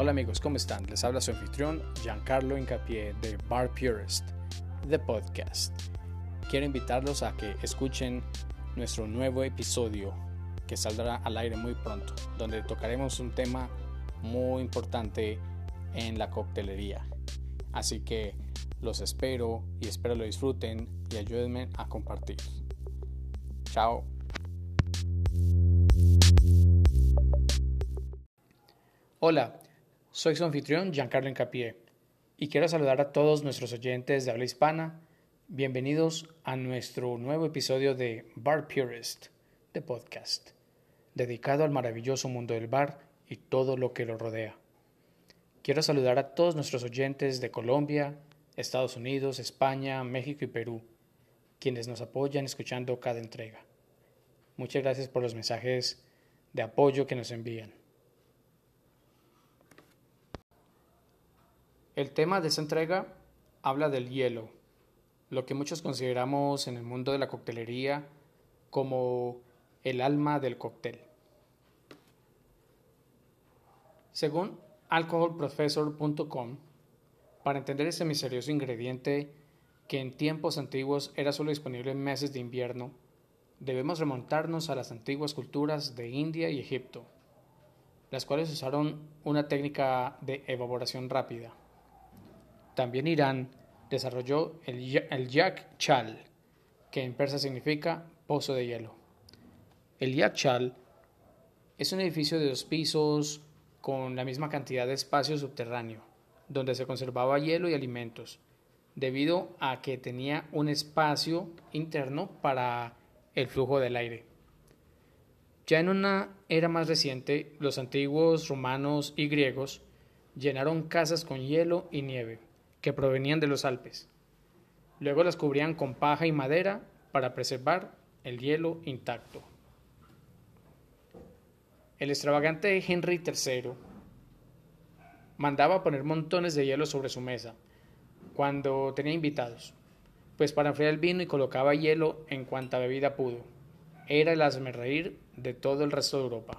Hola amigos, ¿cómo están? Les habla su anfitrión Giancarlo Incapié de Bar Purist, The Podcast. Quiero invitarlos a que escuchen nuestro nuevo episodio que saldrá al aire muy pronto, donde tocaremos un tema muy importante en la coctelería. Así que los espero y espero lo disfruten y ayúdenme a compartir. Chao. Hola, soy su anfitrión Giancarlo Incapié y quiero saludar a todos nuestros oyentes de habla hispana. Bienvenidos a nuestro nuevo episodio de Bar Purist, de podcast, dedicado al maravilloso mundo del bar y todo lo que lo rodea. Quiero saludar a todos nuestros oyentes de Colombia, Estados Unidos, España, México y Perú, quienes nos apoyan escuchando cada entrega. Muchas gracias por los mensajes de apoyo que nos envían. El tema de esta entrega habla del hielo, lo que muchos consideramos en el mundo de la coctelería como el alma del cóctel. Según alcoholprofessor.com, para entender este misterioso ingrediente que en tiempos antiguos era solo disponible en meses de invierno, debemos remontarnos a las antiguas culturas de India y Egipto, las cuales usaron una técnica de evaporación rápida. También Irán desarrolló el, Yak Chal, que en persa significa pozo de hielo. El Yak Chal es un edificio de dos pisos con la misma cantidad de espacio subterráneo, donde se conservaba hielo y alimentos, debido a que tenía un espacio interno para el flujo del aire. Ya en una era más reciente, los antiguos romanos y griegos llenaron casas con hielo y nieve que provenían de los Alpes. Luego las cubrían con paja y madera para preservar el hielo intacto. El extravagante Henry III mandaba poner montones de hielo sobre su mesa cuando tenía invitados, pues para enfriar el vino y colocaba hielo en cuanta bebida pudo. Era el reír de todo el resto de Europa.